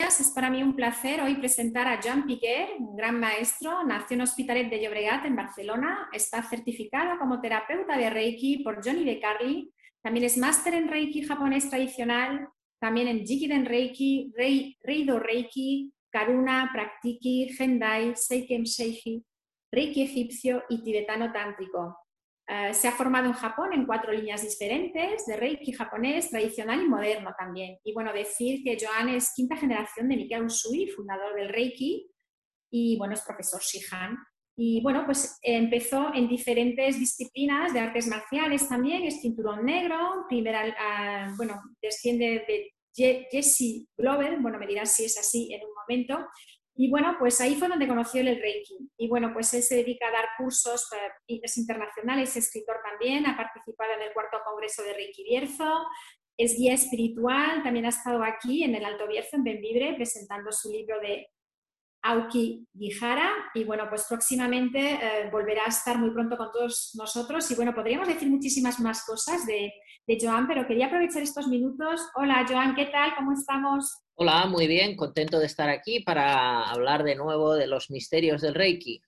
Es para mí un placer hoy presentar a Joan Piquer, un gran maestro, nació en Hospitalet de Llobregat, en Barcelona, está certificado como terapeuta de Reiki por Johnny De Carli, también es máster en Reiki japonés tradicional, también en Jikiden Reiki, Rei, Reido Reiki, Karuna, Praktiki, Gendai, Seiken Sheiji, Reiki egipcio y tibetano tántrico. Eh, se ha formado en Japón en cuatro líneas diferentes, de Reiki japonés, tradicional y moderno también. Y bueno, decir que Joan es quinta generación de Mikao Usui, fundador del Reiki, y bueno, es profesor Shihan. Y bueno, pues empezó en diferentes disciplinas de artes marciales también, es cinturón negro, primera, bueno, desciende de Jesse Glover, bueno, me dirás si es así en un momento, y bueno, pues ahí fue donde conoció el Reiki. Y bueno, pues él se dedica a dar cursos internacionales, es escritor también, ha participado en el cuarto congreso de Reiki Bierzo, es guía espiritual, también ha estado aquí en el Alto Bierzo, en Benvibre, presentando su libro de Aoki Gihara. Y bueno, pues próximamente eh, volverá a estar muy pronto con todos nosotros. Y bueno, podríamos decir muchísimas más cosas de, de Joan, pero quería aprovechar estos minutos. Hola, Joan, ¿qué tal? ¿Cómo estamos? Hola, muy bien, contento de estar aquí para hablar de nuevo de los misterios del Reiki.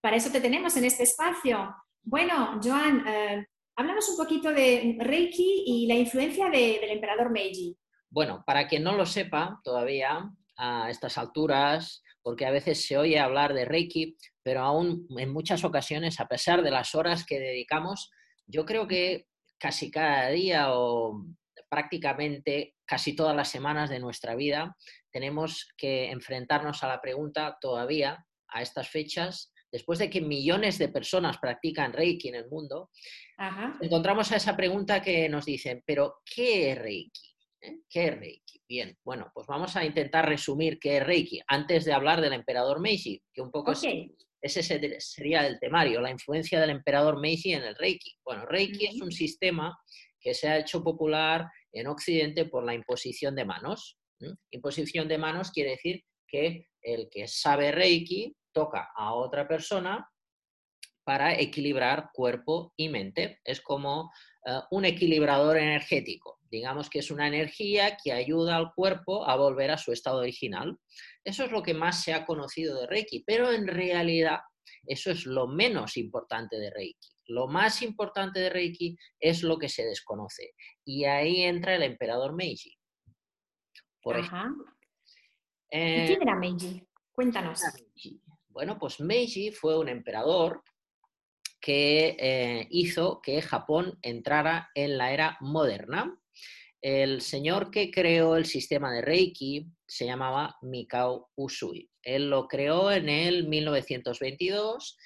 Para eso te tenemos en este espacio. Bueno, Joan, eh, háblanos un poquito de Reiki y la influencia del emperador Meiji. Bueno, para quien no lo sepa todavía a estas alturas, porque a veces se oye hablar de Reiki, pero aún en muchas ocasiones, a pesar de las horas que dedicamos, yo creo que casi cada día o prácticamente casi todas las semanas de nuestra vida tenemos que enfrentarnos a la pregunta todavía a estas fechas, después de que millones de personas practican Reiki en el mundo, encontramos a esa pregunta que nos dicen, pero ¿qué es Reiki? ¿Eh? ¿Qué es Reiki? Bien, bueno, pues vamos a intentar resumir qué es Reiki antes de hablar del emperador Meiji, que un poco ese sería el temario, la influencia del emperador Meiji en el Reiki. Bueno, Reiki es un sistema que se ha hecho popular en Occidente por la imposición de manos. Imposición de manos quiere decir que el que sabe Reiki toca a otra persona para equilibrar cuerpo y mente. Es como eh, un equilibrador energético. Digamos que es una energía que ayuda al cuerpo a volver a su estado original. Eso es lo que más se ha conocido de Reiki, pero en realidad eso es lo menos importante de Reiki. Lo más importante de Reiki es lo que se desconoce. Y ahí entra el emperador Meiji. Por. ¿Y quién era Meiji? Cuéntanos. Bueno, pues Meiji fue un emperador que eh, hizo que Japón entrara en la era moderna. El señor que creó el sistema de Reiki se llamaba Mikao Usui. Él lo creó en el 1922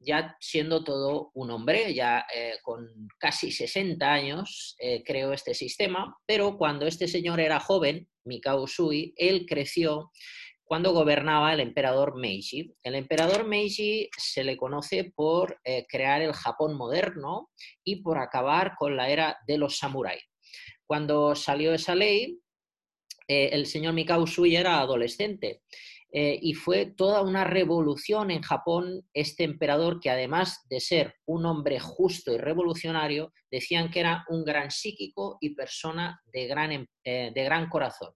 ya siendo todo un hombre, ya eh, con casi 60 años eh, creó este sistema, pero cuando este señor era joven, Mikao Usui, él creció cuando gobernaba el emperador Meiji. El emperador Meiji se le conoce por eh, crear el Japón moderno y por acabar con la era de los samuráis. Cuando salió esa ley, el señor Mikao Usui era adolescente eh, y fue toda una revolución en Japón este emperador que además de ser un hombre justo y revolucionario, decían que era un gran psíquico y persona de gran, em, eh, de gran corazón.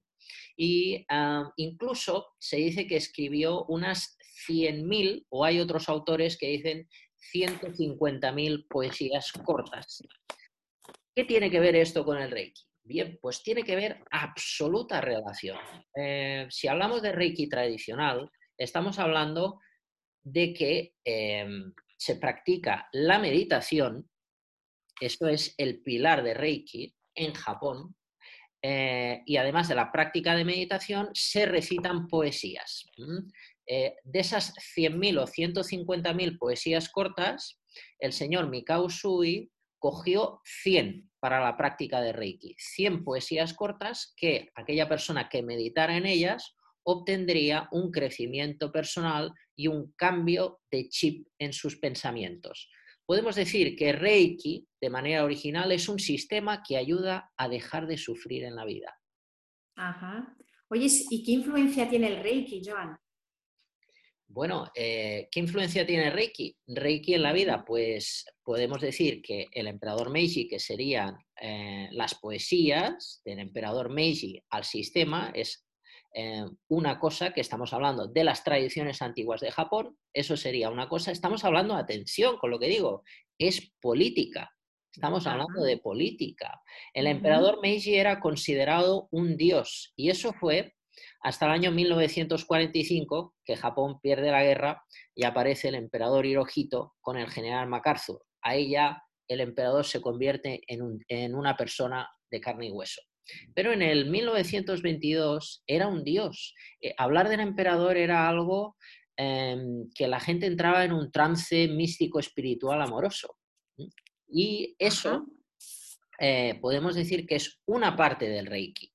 Y ah, incluso se dice que escribió unas 100.000, o hay otros autores que dicen 150.000 poesías cortas. ¿Qué tiene que ver esto con el Reiki? Bien, pues tiene que ver absoluta relación. Eh, si hablamos de Reiki tradicional, estamos hablando de que em, se practica la meditación, esto es el pilar de Reiki en Japón, eh, y además de la práctica de meditación, se recitan poesías. Eh, de esas 100.000 o 150.000 poesías cortas, el señor Mikao Sui cogió 100 para la práctica de Reiki. 100 poesías cortas que aquella persona que meditara en ellas obtendría un crecimiento personal y un cambio de chip en sus pensamientos. Podemos decir que Reiki, de manera original, es un sistema que ayuda a dejar de sufrir en la vida. Ajá. Oye, ¿y qué influencia tiene el Reiki, Joan? Bueno, eh, ¿qué influencia tiene Reiki? Reiki en la vida, pues podemos decir que el emperador Meiji, que serían eh, las poesías del emperador Meiji al sistema, es eh, una cosa que estamos hablando de las tradiciones antiguas de Japón, eso sería una cosa, estamos hablando, atención con lo que digo, es política, estamos hablando de política. El emperador Meiji era considerado un dios y eso fue hasta el año 1945, que Japón pierde la guerra y aparece el emperador Hirohito con el general MacArthur. Ahí ya el emperador se convierte en, una persona de carne y hueso. Pero en el 1922 era un dios. Eh, hablar del emperador era algo em, que la gente entraba en un trance místico espiritual amoroso. Y eso eh, podemos decir que es una parte del Reiki.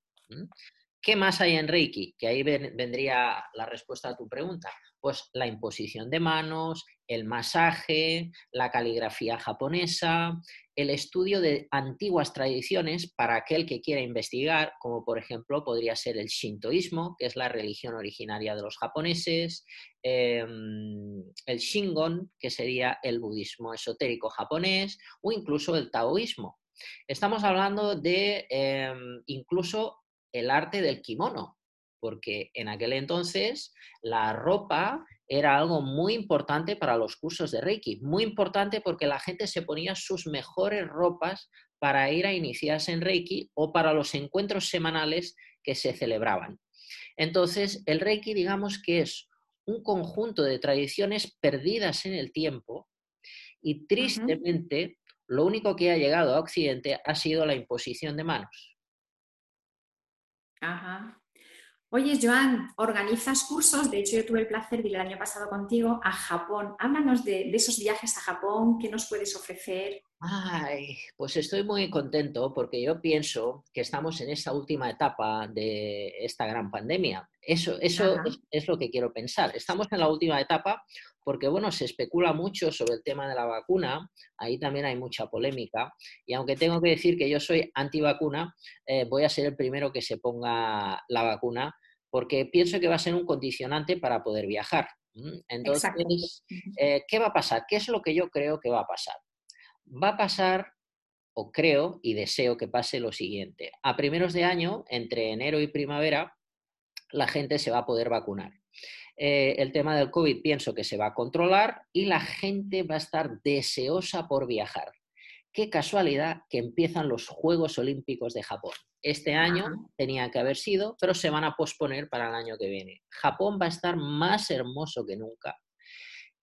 ¿Qué más hay en Reiki? Que ahí vendría la respuesta a tu pregunta. Pues la imposición de manos, el masaje, la caligrafía japonesa, el estudio de antiguas tradiciones para aquel que quiera investigar, como por ejemplo podría ser el shintoísmo, que es la religión originaria de los japoneses, em, el shingon, que sería el budismo esotérico japonés, o incluso el taoísmo. Estamos hablando de em, incluso el arte del kimono, porque en aquel entonces la ropa era algo muy importante para los cursos de Reiki, muy importante porque la gente se ponía sus mejores ropas para ir a iniciarse en Reiki o para los encuentros semanales que se celebraban. Entonces, el Reiki digamos que es un conjunto de tradiciones perdidas en el tiempo y tristemente lo único que ha llegado a Occidente ha sido la imposición de manos. Ajá. Oye, Joan, organizas cursos, de hecho yo tuve el placer de ir el año pasado contigo a Japón. Háblanos de, esos viajes a Japón, ¿qué nos puedes ofrecer? Ay, pues estoy muy contento porque yo pienso que estamos en esta última etapa de esta gran pandemia. Eso, eso es, lo que quiero pensar. Estamos en la última etapa porque, bueno, se especula mucho sobre el tema de la vacuna, ahí también hay mucha polémica, y aunque tengo que decir que yo soy antivacuna, eh, voy a ser el primero que se ponga la vacuna porque pienso que va a ser un condicionante para poder viajar. Entonces, eh, ¿qué va a pasar? ¿Qué es lo que yo creo que va a pasar? Va a pasar, o creo y deseo que pase lo siguiente. A primeros de año, entre enero y primavera, la gente se va a poder vacunar. Eh, el tema del COVID pienso que se va a controlar y la gente va a estar deseosa por viajar. Qué casualidad que empiezan los Juegos Olímpicos de Japón. Este año tenía que haber sido, pero se van a posponer para el año que viene. Japón va a estar más hermoso que nunca.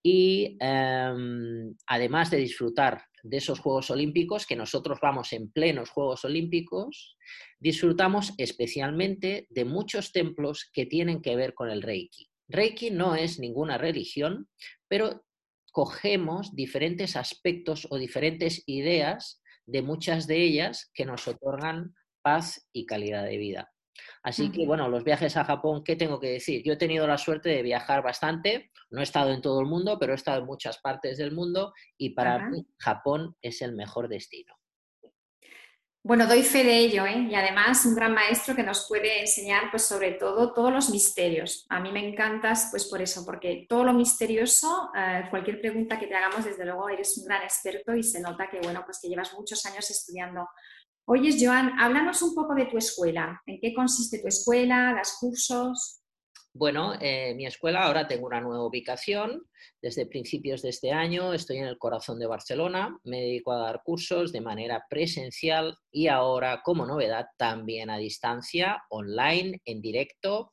Y em, además de disfrutar de esos Juegos Olímpicos, que nosotros vamos en plenos Juegos Olímpicos, disfrutamos especialmente de muchos templos que tienen que ver con el Reiki. Reiki no es ninguna religión, pero cogemos diferentes aspectos o diferentes ideas de muchas de ellas que nos otorgan paz y calidad de vida. Así que, bueno, los viajes a Japón, ¿qué tengo que decir? Yo he tenido la suerte de viajar bastante, no he estado en todo el mundo, pero he estado en muchas partes del mundo y para mí Japón es el mejor destino. Bueno, doy fe de ello, ¿eh? y además un gran maestro que nos puede enseñar, pues sobre todo, todos los misterios. A mí me encantas, pues por eso, porque todo lo misterioso, eh, cualquier pregunta que te hagamos, desde luego eres un gran experto y se nota que, bueno, pues que llevas muchos años estudiando. Oyes, Joan, háblanos un poco de tu escuela. ¿En qué consiste tu escuela? ¿Das cursos? Bueno, eh, mi escuela ahora tengo una nueva ubicación. Desde principios de este año estoy en el corazón de Barcelona. Me dedico a dar cursos de manera presencial y ahora, como novedad, también a distancia, online, en directo.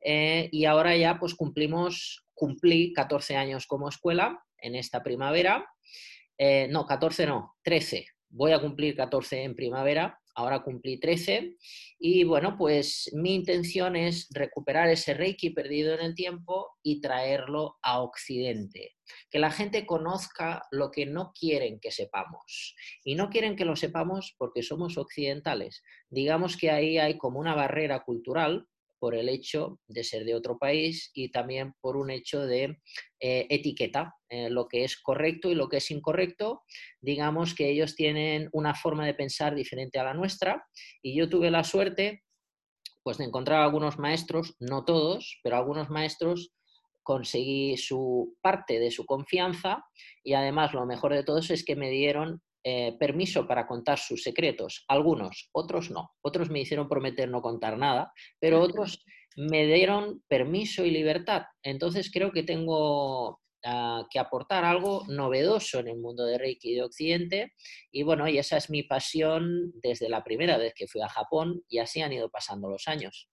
Eh, y ahora ya pues cumplimos, cumplí 14 años como escuela en esta primavera. Eh, no, 14 no, 13 voy a cumplir 14 en primavera, ahora cumplí 13 y bueno, pues mi intención es recuperar ese Reiki perdido en el tiempo y traerlo a Occidente. Que la gente conozca lo que no quieren que sepamos. Y no quieren que lo sepamos porque somos occidentales. Digamos que ahí hay como una barrera cultural por el hecho de ser de otro país y también por un hecho de eh, etiqueta, eh, lo que es correcto y lo que es incorrecto. Digamos que ellos tienen una forma de pensar diferente a la nuestra y yo tuve la suerte pues de encontrar algunos maestros, no todos, pero algunos maestros conseguí su parte de su confianza y además lo mejor de todo es que me dieron eh, permiso para contar sus secretos. Algunos, otros no. Otros me hicieron prometer no contar nada, pero otros me dieron permiso y libertad. Entonces creo que tengo ah, que aportar algo novedoso en el mundo de Reiki de Occidente. Y bueno, y esa es mi pasión desde la primera vez que fui a Japón y así han ido pasando los años.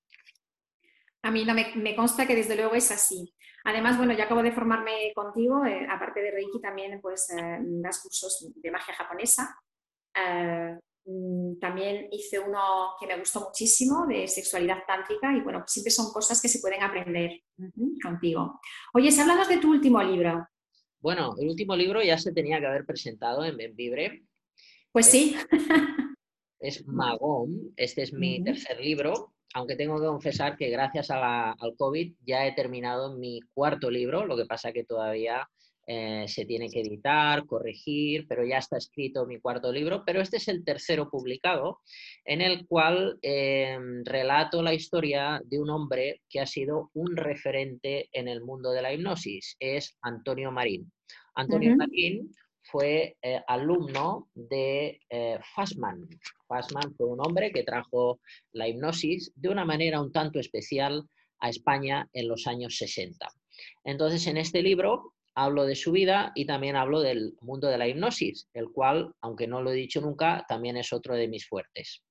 A mí no, me, consta que desde luego es así. Además, bueno, yo acabo de formarme contigo, eh, aparte de Reiki también pues eh, das cursos de magia japonesa. Eh, mm, también hice uno que me gustó muchísimo de sexualidad tántrica y bueno, siempre son cosas que se pueden aprender contigo. Oye, háblanos de tu último libro. Bueno, el último libro ya se tenía que haber presentado en Benvibre. Pues sí. Es Magón, este es mi tercer libro aunque tengo que confesar que gracias al COVID ya he terminado mi cuarto libro, lo que pasa que todavía eh, se tiene que editar, corregir, pero ya está escrito mi cuarto libro, pero este es el tercero publicado, en el cual eh, relato la historia de un hombre que ha sido un referente en el mundo de la hipnosis, es Antonio Marín. Antonio Marín fue eh, alumno de eh, Fassman. Fassman fue un hombre que trajo la hipnosis de una manera un tanto especial a España en los años 60. Entonces, en este libro hablo de su vida y también hablo del mundo de la hipnosis, el cual, aunque no lo he dicho nunca, también es otro de mis fuertes.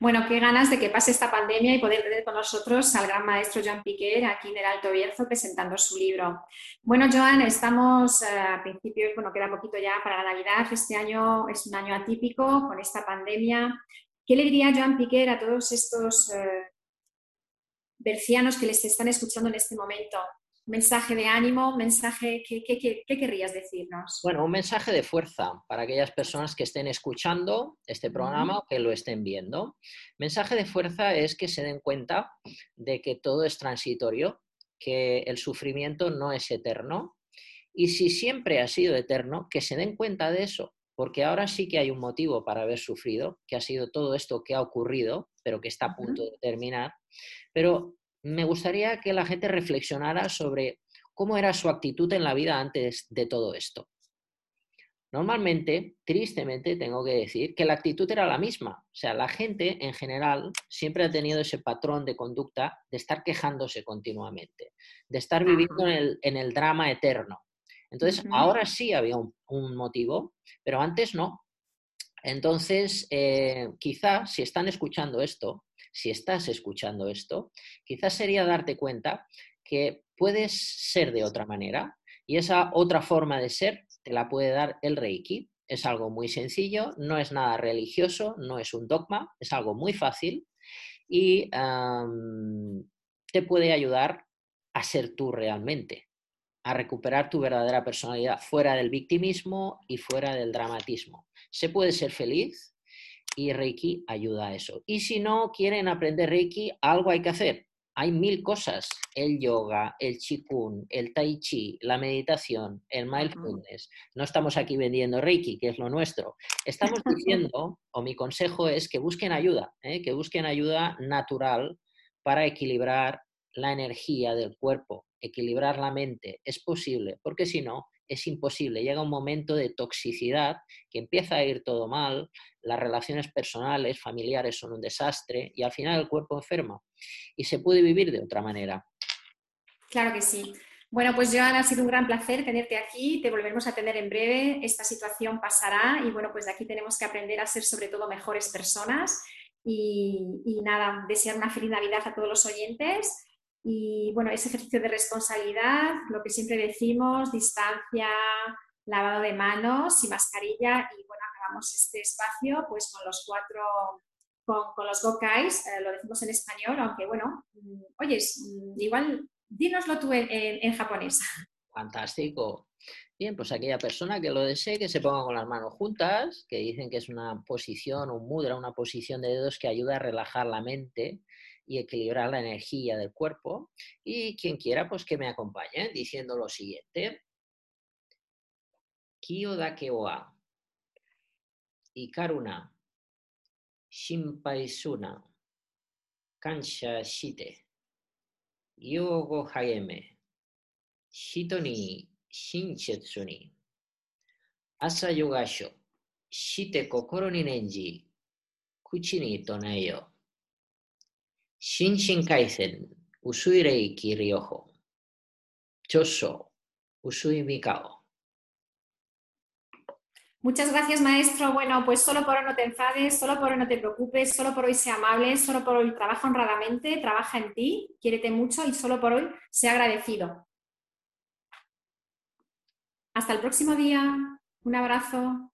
Bueno, qué ganas de que pase esta pandemia y poder tener con nosotros al gran maestro Joan Piquer aquí en el Alto Bierzo presentando su libro. Bueno, Joan, estamos eh, a principios, bueno, queda poquito ya para la Navidad. Este año es un año atípico con esta pandemia. ¿Qué le diría Joan Piquer a todos estos eh, bercianos que les están escuchando en este momento? Mensaje de ánimo, mensaje, ¿qué, qué, querrías decirnos? Bueno, un mensaje de fuerza para aquellas personas que estén escuchando este programa o que lo estén viendo. Mensaje de fuerza es que se den cuenta de que todo es transitorio, que el sufrimiento no es eterno y si siempre ha sido eterno, que se den cuenta de eso, porque ahora sí que hay un motivo para haber sufrido, que ha sido todo esto que ha ocurrido, pero que está a punto de terminar. Pero me gustaría que la gente reflexionara sobre cómo era su actitud en la vida antes de todo esto. Normalmente, tristemente, tengo que decir que la actitud era la misma. O sea, la gente en general siempre ha tenido ese patrón de conducta de estar quejándose continuamente, de estar viviendo en el, drama eterno. Entonces, ahora sí había un, motivo, pero antes no. Entonces, eh, quizá si están escuchando esto, si estás escuchando esto, quizás sería darte cuenta que puedes ser de otra manera y esa otra forma de ser te la puede dar el Reiki. Es algo muy sencillo, no es nada religioso, no es un dogma, es algo muy fácil y te puede ayudar a ser tú realmente, a recuperar tu verdadera personalidad fuera del victimismo y fuera del dramatismo. Se puede ser feliz, y Reiki ayuda a eso. Y si no quieren aprender Reiki, algo hay que hacer. Hay mil cosas, el yoga, el qigong, el tai chi, la meditación, el mindfulness. No estamos aquí vendiendo Reiki, que es lo nuestro. Estamos diciendo, o mi consejo es que busquen ayuda, ¿eh? que busquen ayuda natural para equilibrar la energía del cuerpo, equilibrar la mente. Es posible, porque si no, es imposible. Llega un momento de toxicidad que empieza a ir todo mal, las relaciones personales, familiares son un desastre y al final el cuerpo enferma. Y se puede vivir de otra manera. Claro que sí. Bueno, pues Joan, ha sido un gran placer tenerte aquí. Te volveremos a tener en breve. Esta situación pasará y bueno, pues de aquí tenemos que aprender a ser sobre todo mejores personas. Y, y nada, desear una feliz Navidad a todos los oyentes y bueno, ese ejercicio de responsabilidad, lo que siempre decimos, distancia, lavado de manos y mascarilla y bueno, arrancamos este espacio pues con los cuatro, con, los gokais, eh, lo decimos en español, aunque bueno, mm, oyes, mm, igual dínoslo tú en, japonés. Fantástico. Bien, pues aquella persona que lo desee, que se ponga con las manos juntas, que dicen que es una posición, un mudra, una posición de dedos que ayuda a relajar la mente y equilibrar la energía del cuerpo. Y quien quiera, pues que me acompañe diciendo lo siguiente. Kyo dake wa, ikaruna, shinpai suna, kansha shite, yogo hageme, hito ni ni, asa yogasho, shite kokoro ni nenji, kuchi. Shinshin Kaizen, Usui Usui Mikao. Muchas gracias, maestro. Bueno, pues solo por hoy no te enfades, solo por hoy no te preocupes, solo por hoy sea amable, solo por hoy trabaja honradamente, trabaja en ti, quiérete mucho y solo por hoy sea agradecido. Hasta el próximo día. Un abrazo.